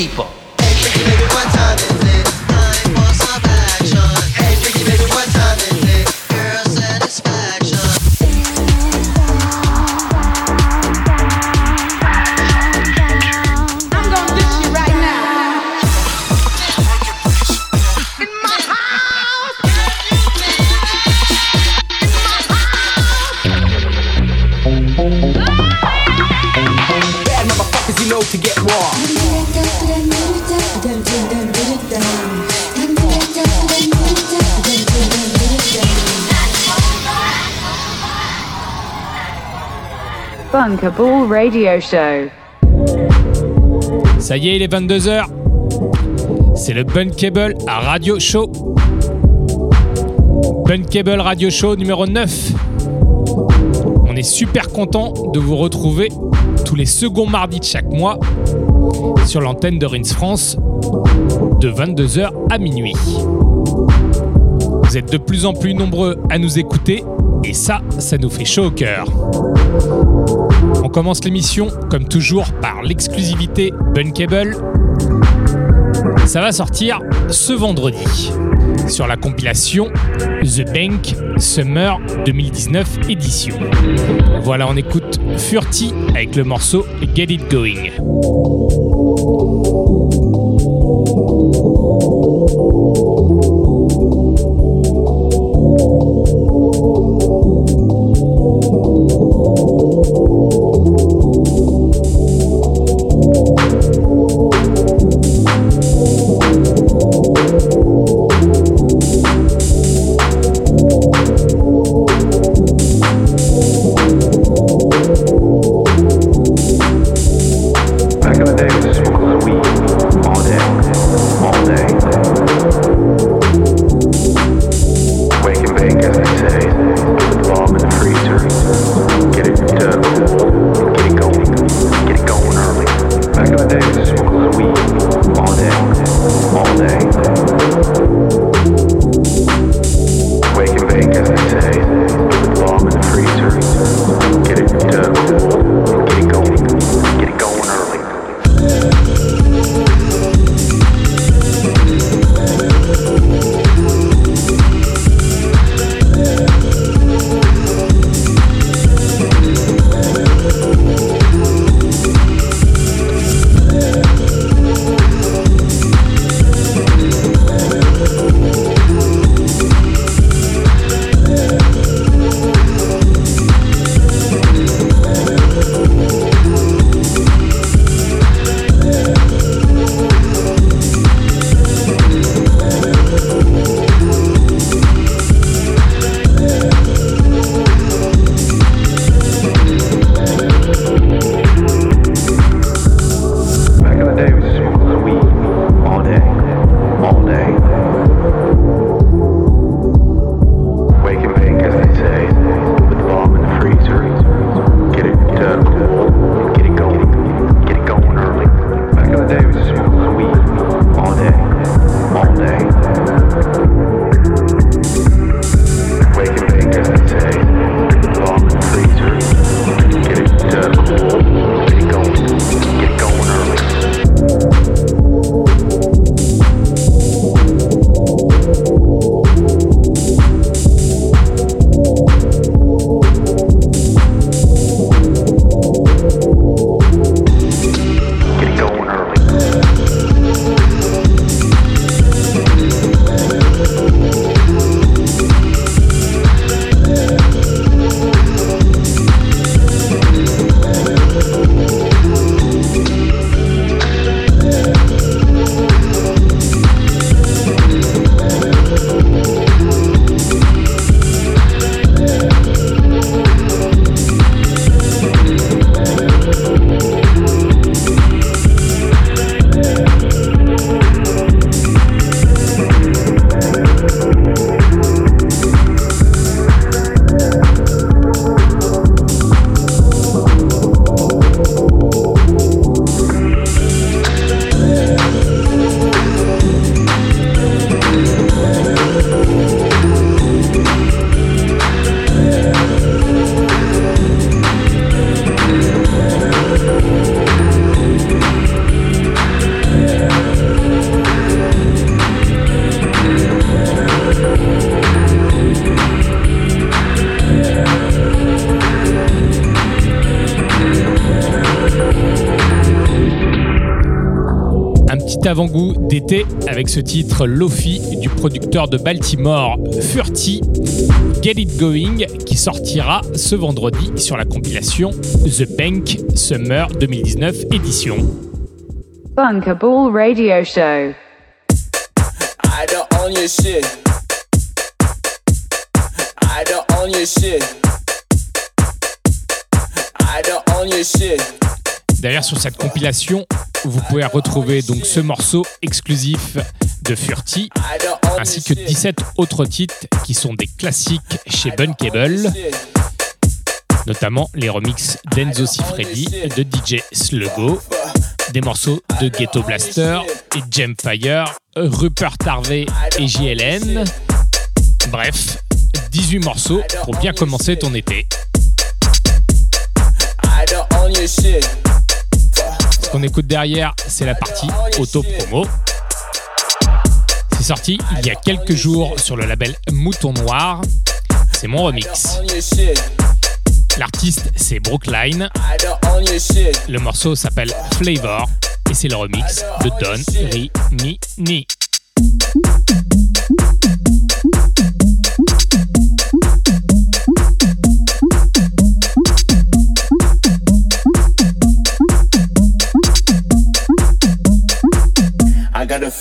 people. Bunkable Radio Show. Ça y est, il est 22h. C'est le Bunkable Radio Show. Bunkable Radio Show numéro 9. On est super content de vous retrouver tous les seconds mardis de chaque mois sur l'antenne de Rins France de 22h à minuit. Vous êtes de plus en plus nombreux à nous écouter et ça, ça nous fait chaud au cœur. On commence l'émission, comme toujours, par l'exclusivité Bunkable. Ça va sortir ce vendredi sur la compilation The Bank Summer 2019 édition. Voilà, on écoute Furty avec le morceau Get It Going. Avec ce titre Lofi du producteur de Baltimore Furty, Get It Going, qui sortira ce vendredi sur la compilation The Bank Summer 2019 édition. Radio Show. I don't own your shit. I don't own your shit. I don't own your shit. D'ailleurs, sur cette compilation, vous pouvez retrouver donc ce morceau exclusif de Furty, I don't own ainsi que shit. 17 autres titres qui sont des classiques chez Bunkable, notamment les remixes d'Enzo Cifredi, de DJ Sluggo, des morceaux de Ghetto Blaster et Gemfire, Rupert Harvey et JLN. Bref, 18 morceaux pour bien commencer ton été. Ce qu'on écoute derrière, c'est la partie auto-promo. C'est sorti il y a quelques jours sur le label Mouton Noir. C'est mon remix. L'artiste, c'est Brookline. Le morceau s'appelle Flavor et c'est le remix de Don Ri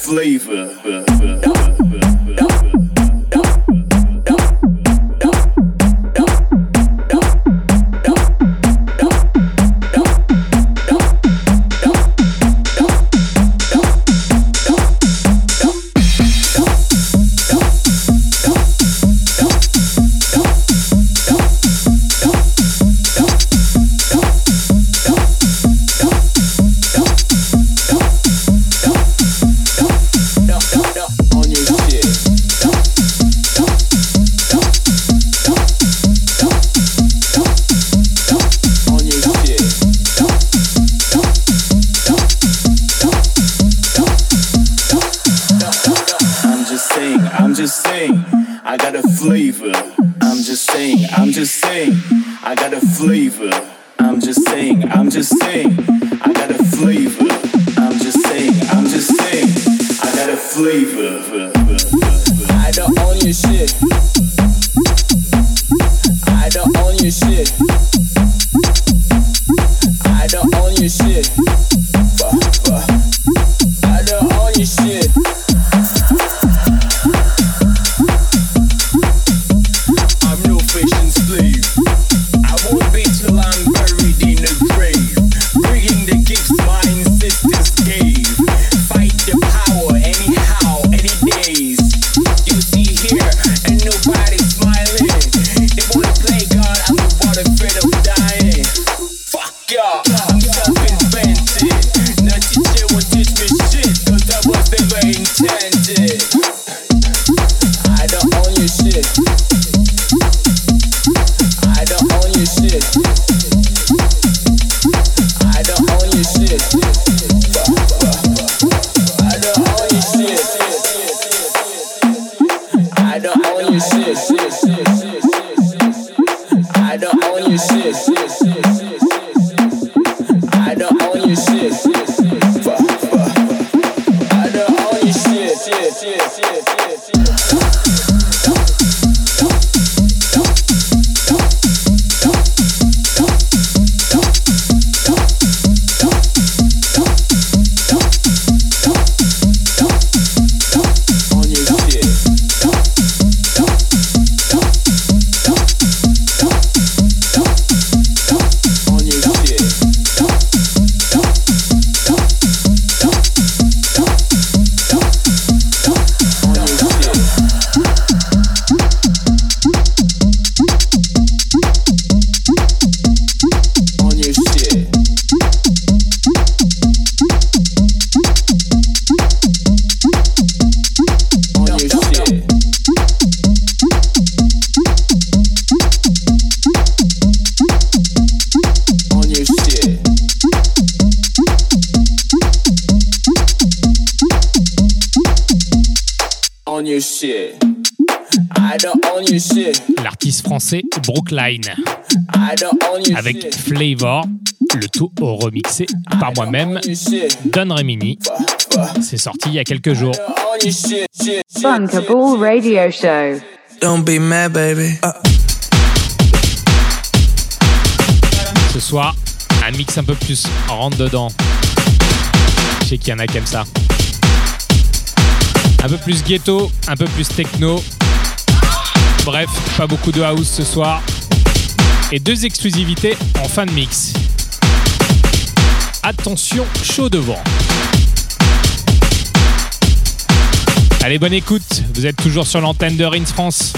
flavor. I Avec Flavor, le tout au remixé par moi-même, Don Remini. C'est sorti il y a quelques jours. Fun Funkable Radio Show. Don't be mad, baby. Uh. Ce soir, un mix un peu plus rentre dedans. Je sais qu'il y en a qui aiment ça. Un peu plus ghetto, un peu plus techno. Bref, pas beaucoup de house ce soir et deux exclusivités en fin de mix. Attention, chaud devant. Allez, bonne écoute, vous êtes toujours sur l'antenne de Rins France.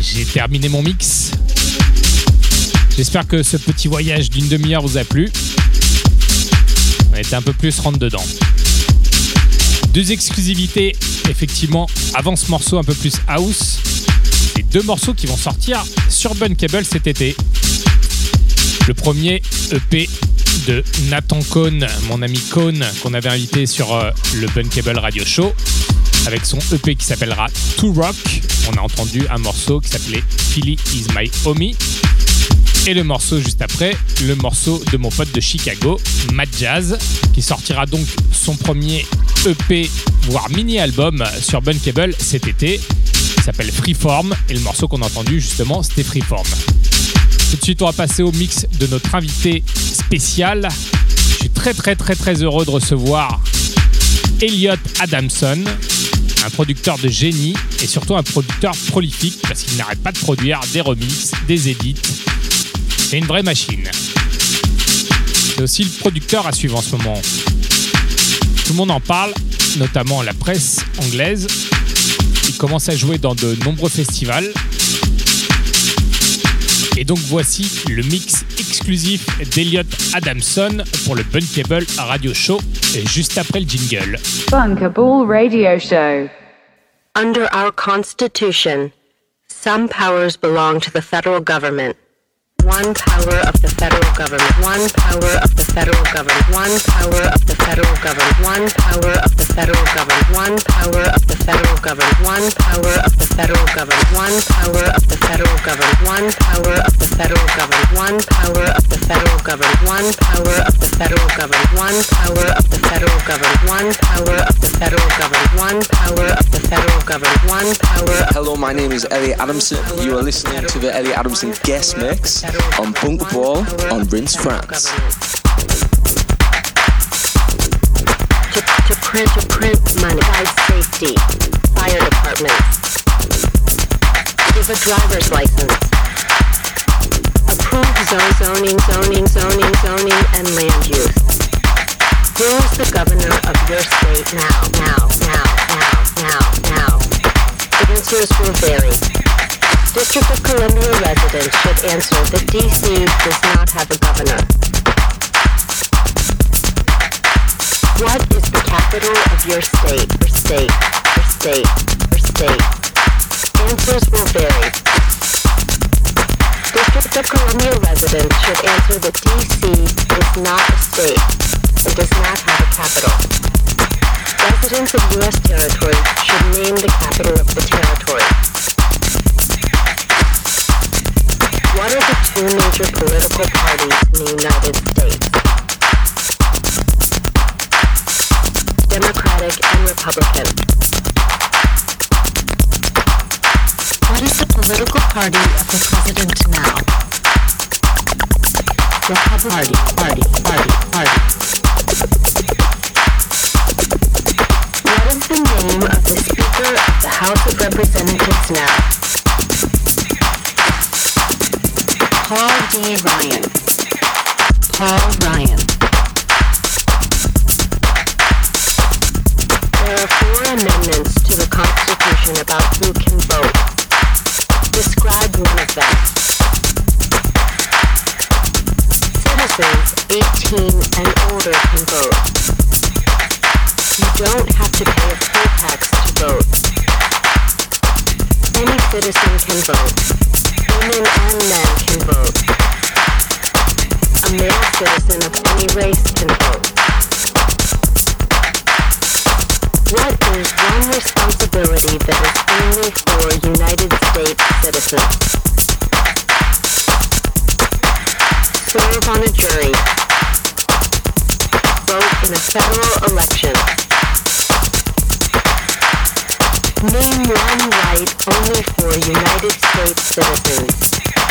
J'ai terminé mon mix. J'espère que ce petit voyage d'une demi-heure vous a plu. On était un peu plus rentre dedans. Deux exclusivités, effectivement, avant ce morceau un peu plus house. Les deux morceaux qui vont sortir sur Bun Cable cet été. Le premier EP de Nathan Cohn, mon ami Cohn, qu'on avait invité sur euh, le Bun Cable Radio Show avec son EP qui s'appellera To Rock. On a entendu un morceau qui s'appelait Philly is my homie. Et le morceau juste après, le morceau de mon pote de Chicago, Matt Jazz, qui sortira donc son premier EP, voire mini-album sur Bunkable cet été. Il s'appelle Freeform et le morceau qu'on a entendu justement, c'était Freeform. Tout de suite, on va passer au mix de notre invité spécial. Je suis très très très très heureux de recevoir Elliot Adamson, un producteur de génie et surtout un producteur prolifique parce qu'il n'arrête pas de produire des remixes, des edits. C'est une vraie machine. C'est aussi le producteur à suivre en ce moment. Tout le monde en parle, notamment la presse anglaise. Il commence à jouer dans de nombreux festivals. Et donc voici le mix exclusif d'Eliot Adamson pour le Bunkable Radio Show, et juste après le jingle. Bunkable Radio Show. Under our Constitution, some powers belong to the federal government. One power of the federal government. One power of the federal government. One power of the federal government. One power of the federal government. One power of the federal government. One power of the federal government. One power of the federal government. One power of the federal government. One power of the federal government. One power of the federal government. One power of the federal government. One power of the federal government. One power of the federal government. One power Hello, my name is Elliot Adamson. You are listening to the Elliot Adamson guest mix on Bunk Ball on Rinse France. to, to print to print money, life safety, fire departments, give a driver's license, approve zone, zoning, zoning, zoning, zoning, and land use. Who is the governor of your state now, now, now, now, now, now? Answers will vary. District of Columbia residents should answer that DC does not have a governor. What is the capital of your state, or state, or state, or state? Answers will vary. District of Columbia residents should answer that DC is not a state and does not have a capital. Residents of U.S. territories should name the capital of the territory. What are the two major political parties in the United States? Democratic and Republican. What is the political party of the president now? Republican Party, Party, Party. What is the name of the Speaker of the House of Representatives now? Paul D. Ryan. Paul Ryan. There are four amendments to the Constitution about who can vote. Describe one of them. Citizens 18 and older can vote. You don't have to pay a poll tax to vote. Any citizen can vote. Citizen of any race can vote. What is one responsibility that is only for United States citizens? Serve on a jury. Vote in a federal election. Name one right only for United States citizens.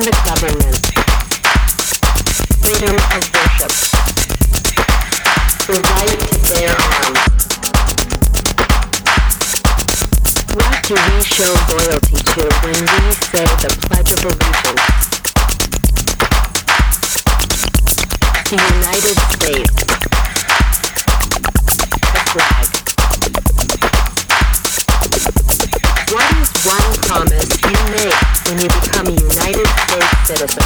The government, freedom of worship, the right to bear arms. What do we show loyalty to when we say the Pledge of Allegiance? The United States. The flag. One promise you make when you become a United States citizen?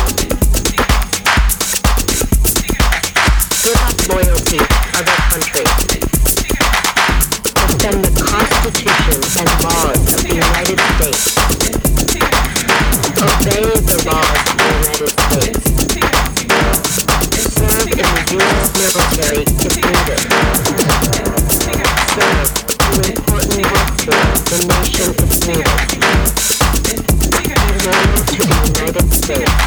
Give up loyalty of the country. Defend the Constitution and laws of the United States. Obey the laws of the United States. Serve in the U.S. military if needed. The nation to the United States.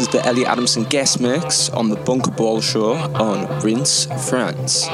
is the Elliot Adamson guest mix on the Bunker Ball Show on Rinse, France.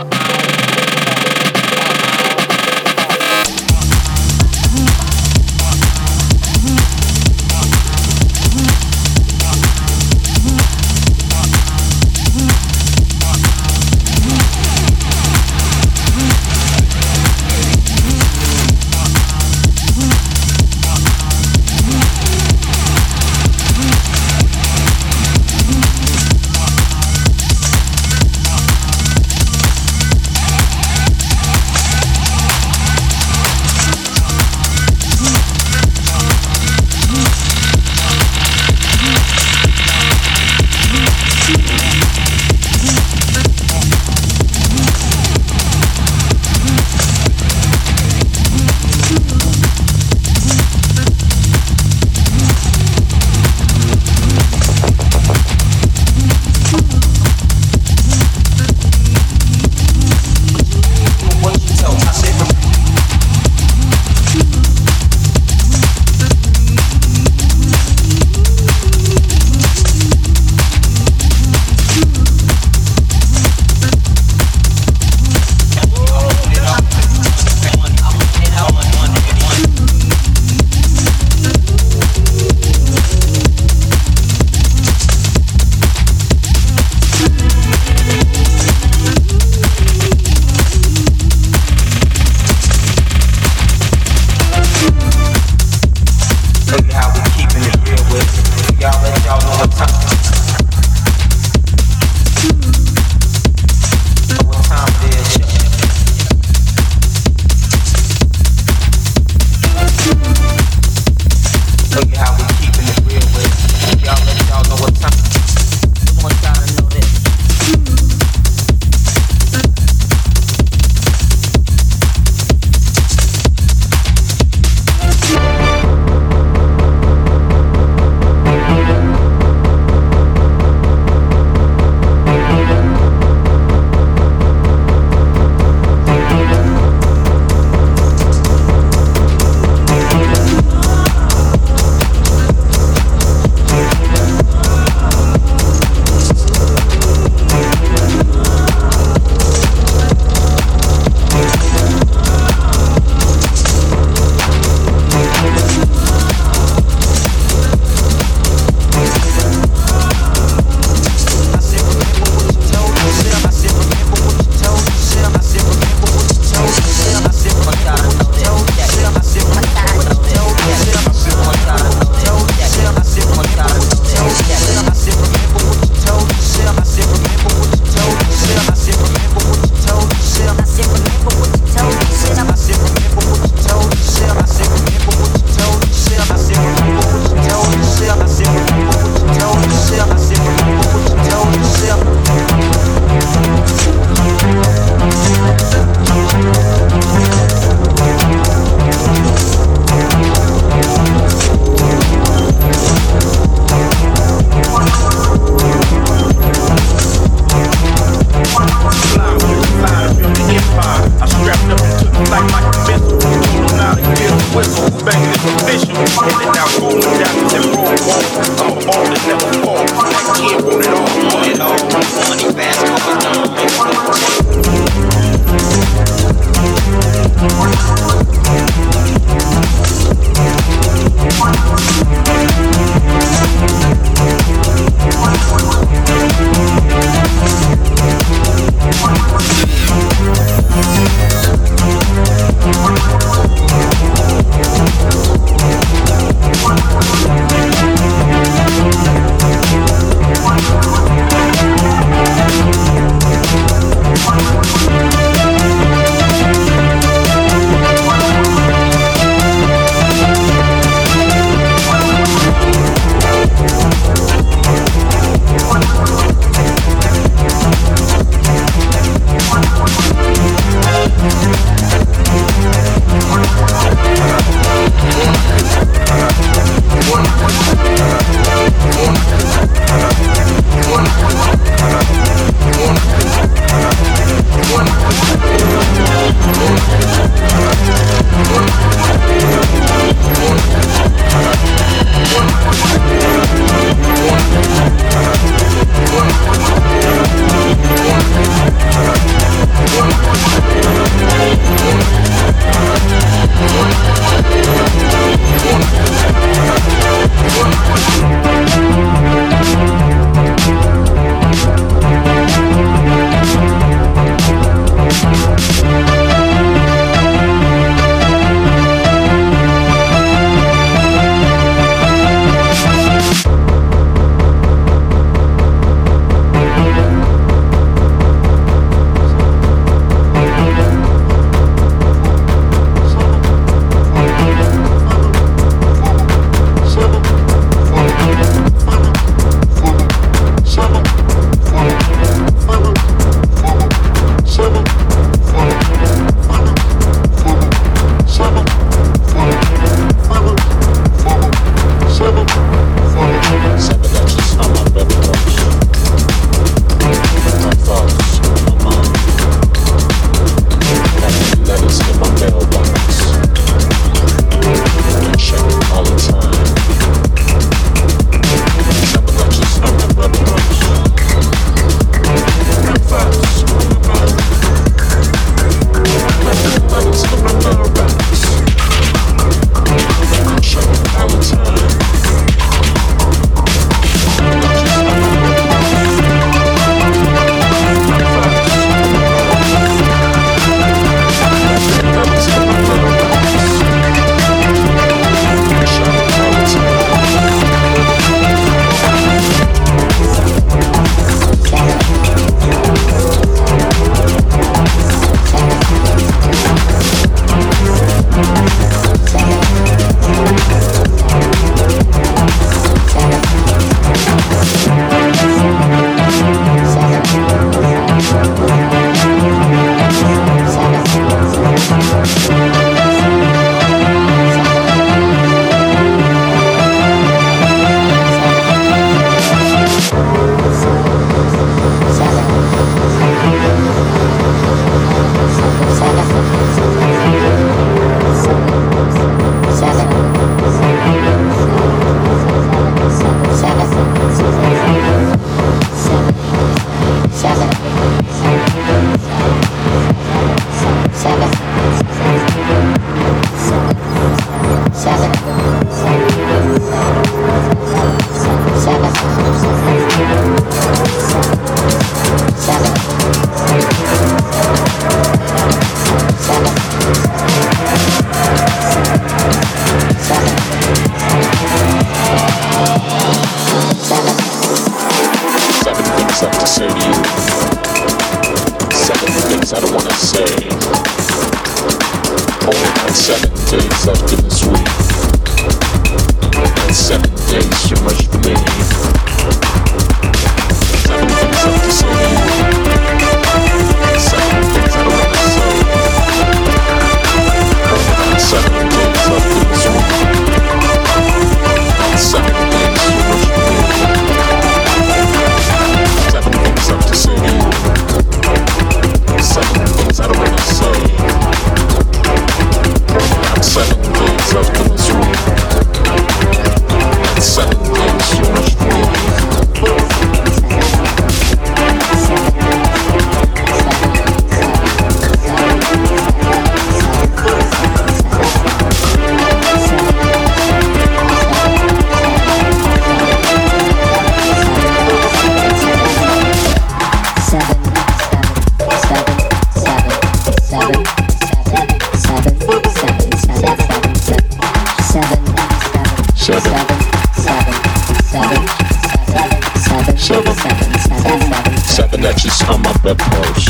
Seven edges on my bedpost.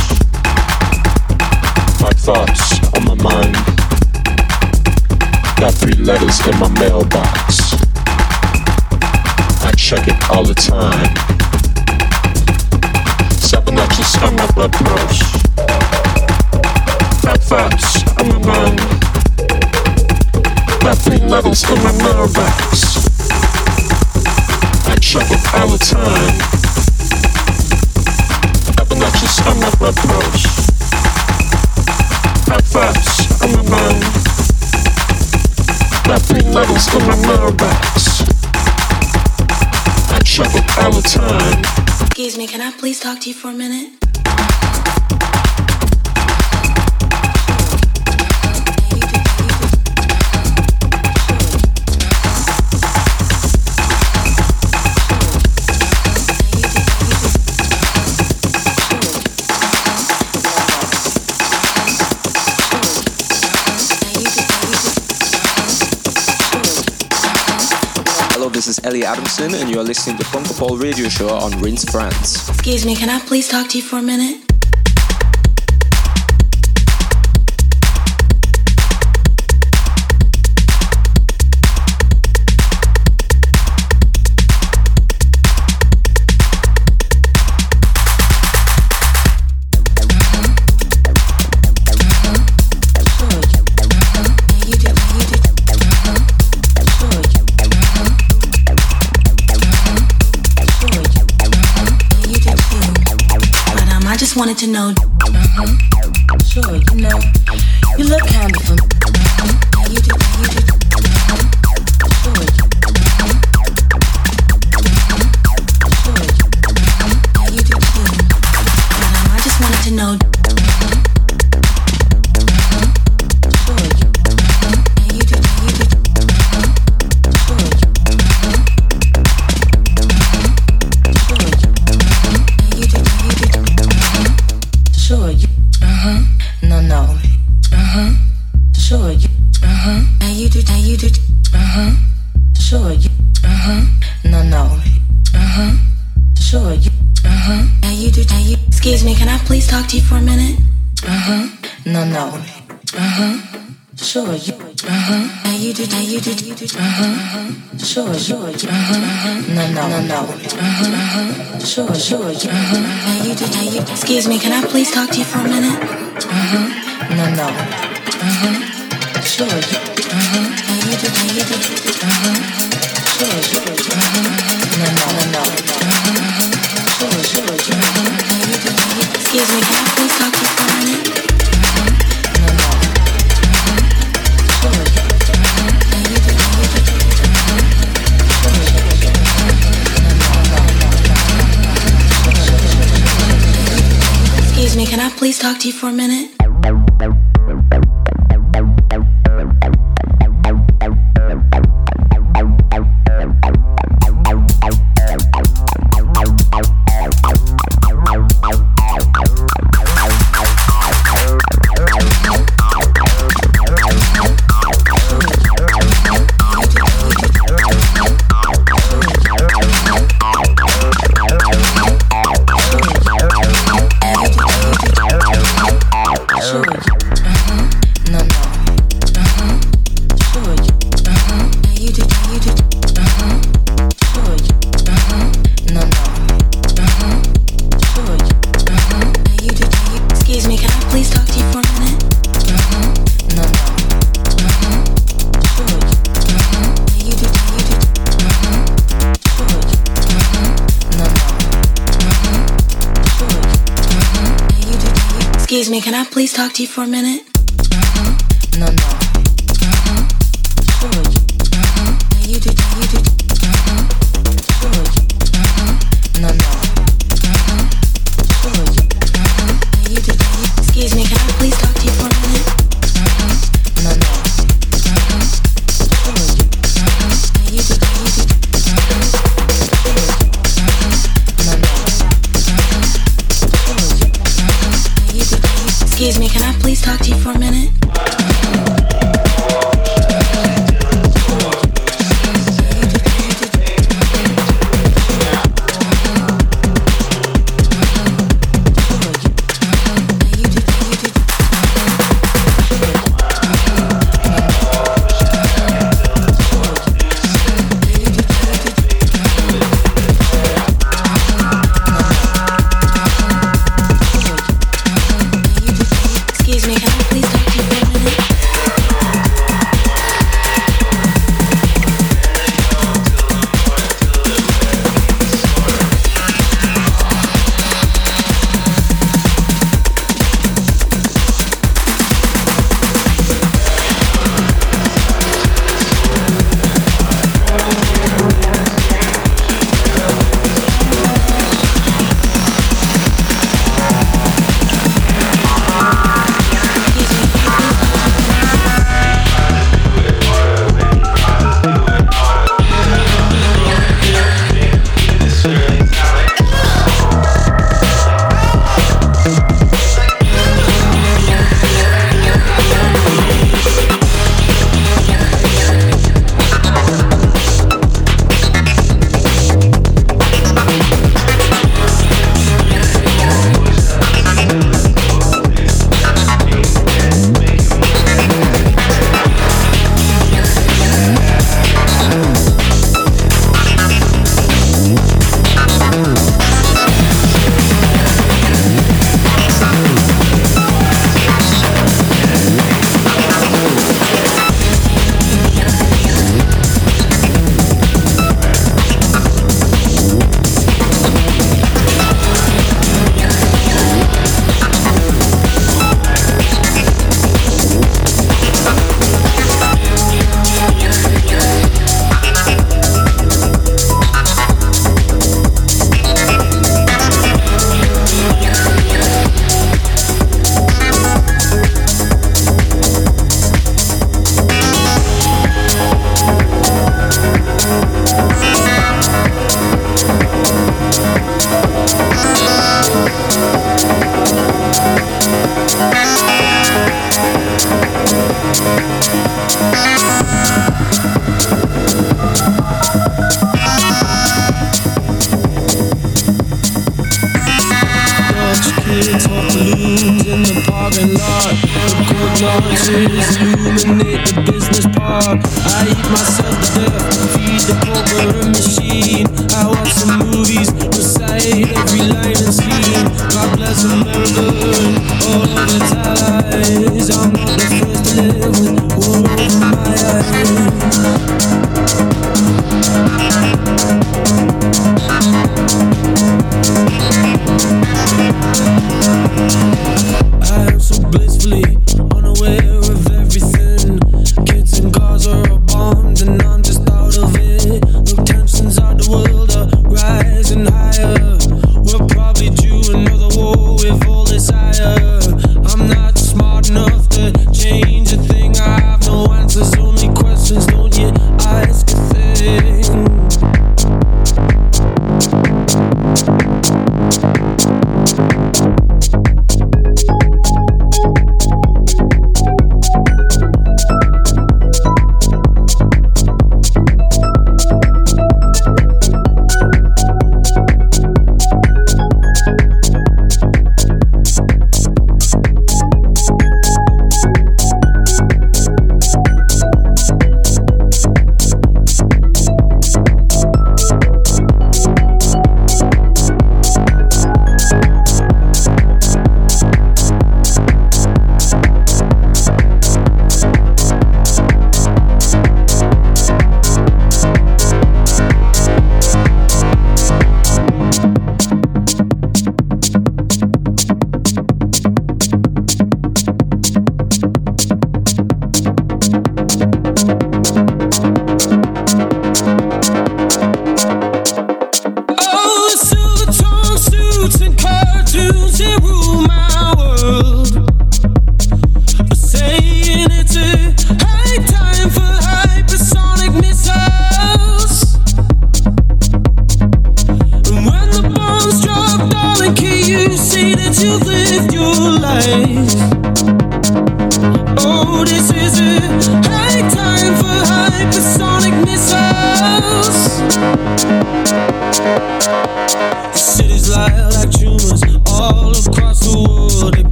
My thoughts on my mind. Got three letters in my mailbox. I check it all the time. Seven edges on my bedpost. My thoughts on my mind. Got three letters in my mailbox. I check it all the time on my mind. Letters in my mailbox. I all the time. Excuse me, can I please talk to you for a minute? Elliot Adamson, and you are listening to Funkapole Radio Show on Rinse France. Excuse me, can I please talk to you for a minute? just wanted to know. Uh-huh. Sure, you know, you look kind of familiar. Me, can I please talk to you for a minute? for a minute? talk to you for a minute? Balloons in the parking lot. Good launches illuminate the business park. I eat myself to death, feed the corporate machine. I watch some movies, recite every line and scene. God bless America, all of its allies. I'm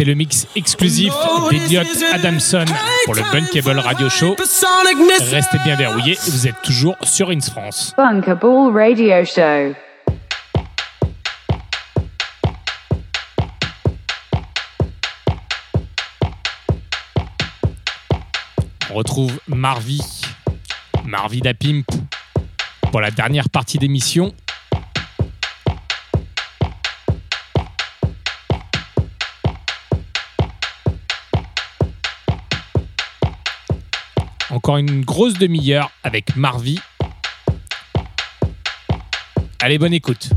C'était le mix exclusif d'Eliot Adamson pour le Bunkable Radio Show. Restez bien verrouillés, vous êtes toujours sur Ins France. On retrouve Marvy, Marvy da Pimp pour la dernière partie d'émission. Encore une grosse demi-heure avec Marvie. Allez, bonne écoute.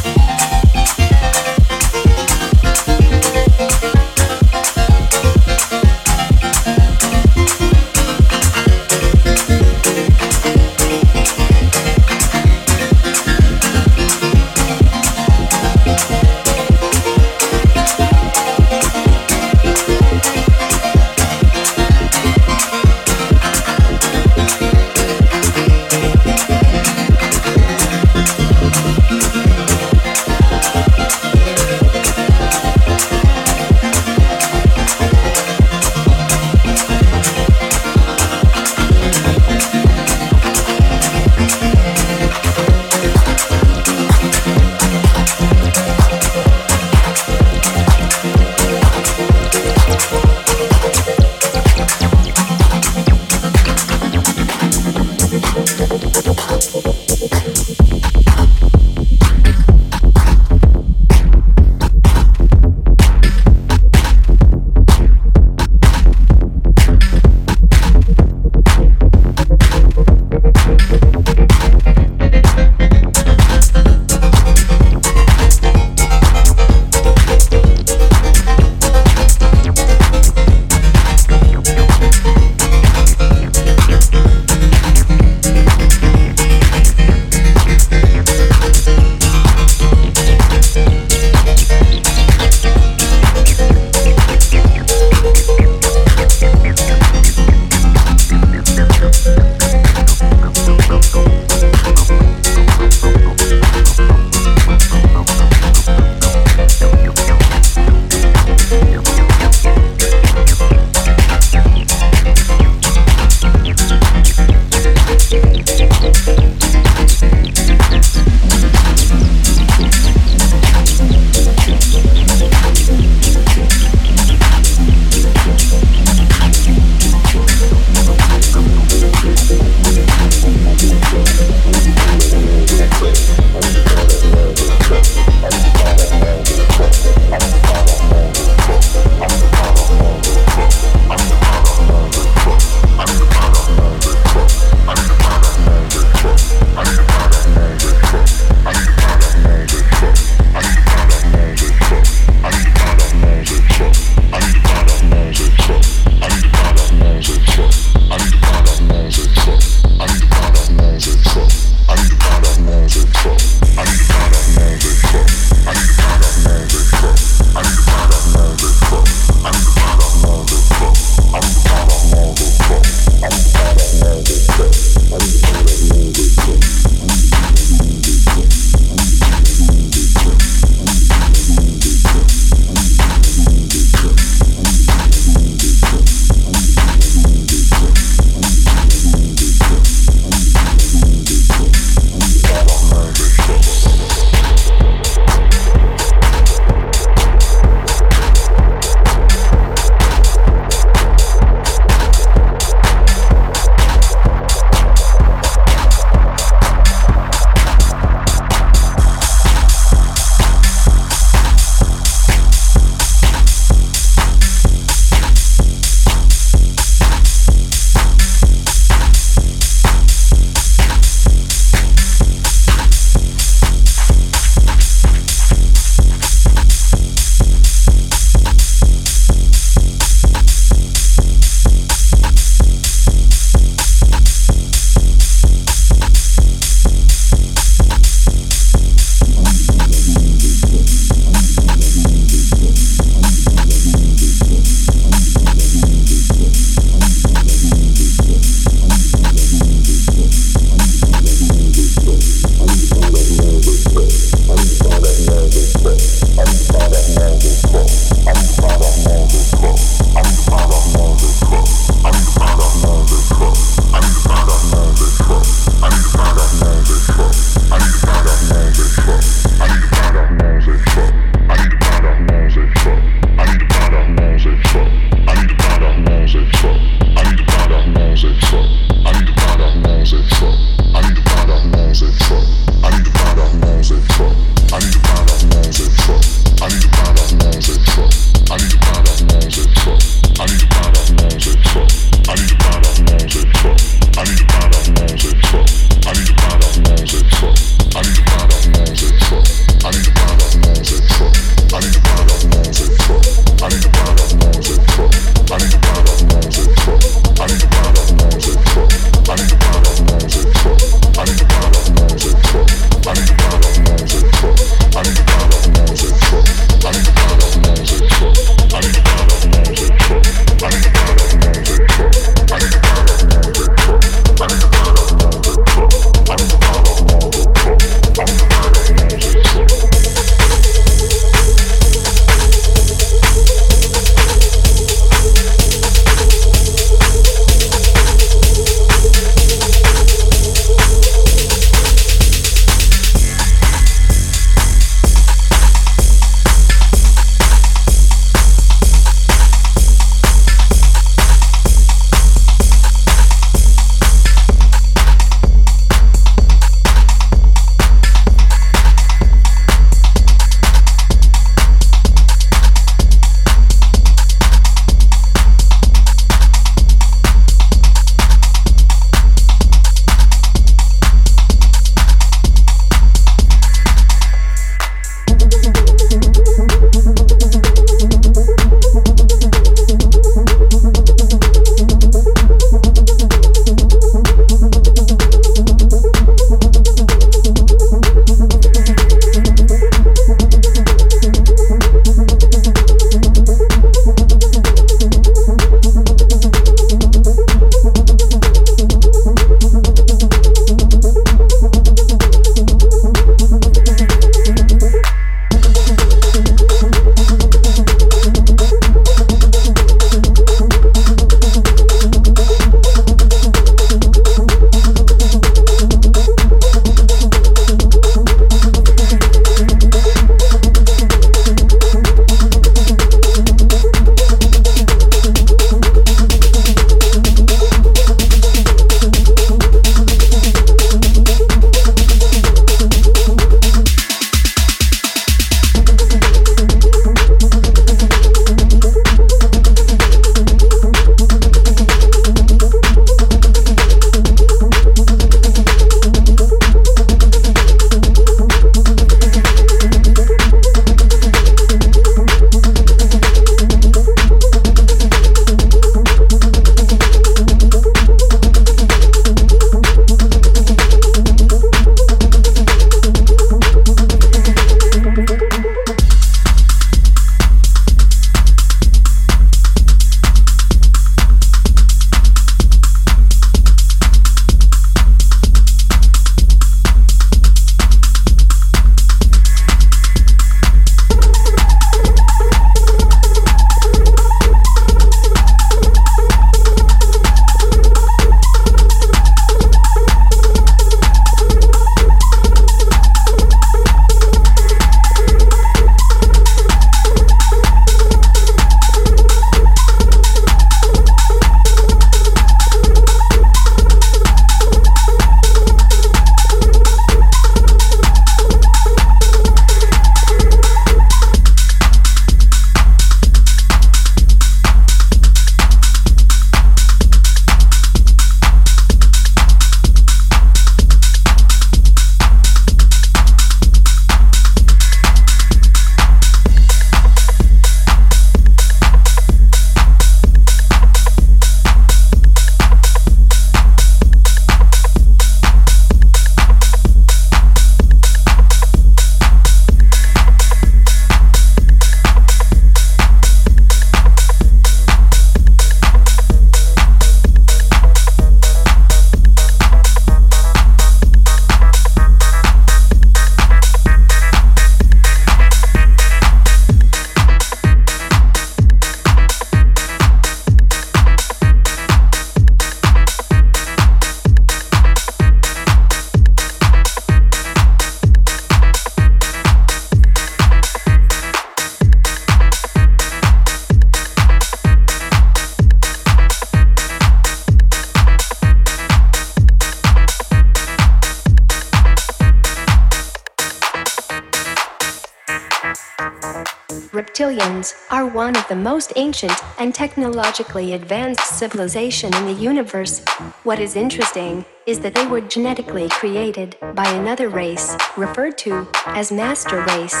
Most ancient and technologically advanced civilization in the universe. What is interesting is that they were genetically created by another race, referred to as master race.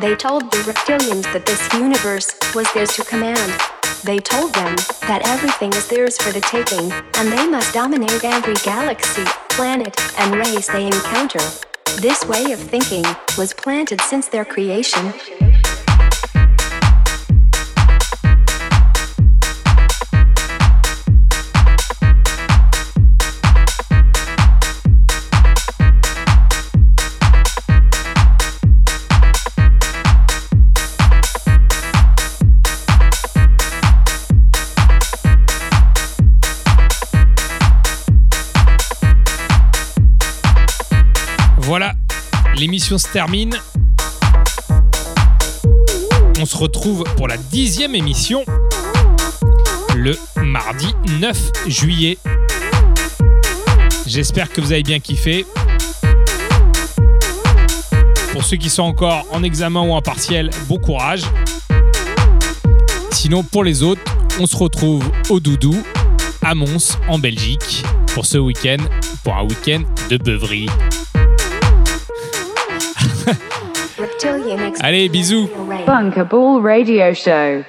They told the reptilians that this universe was theirs to command. They told them that everything is theirs for the taking, and they must dominate every galaxy, planet, and race they encounter. This way of thinking was planted since their creation. Se termine. On se retrouve pour la dixième émission le mardi 9 juillet. J'espère que vous avez bien kiffé. Pour ceux qui sont encore en examen ou en partiel, bon courage. Sinon, pour les autres, on se retrouve au Doudou, à Mons, en Belgique, pour ce week-end, pour un week-end de beuverie. Allez, bisous Bunker Ball Radio Show.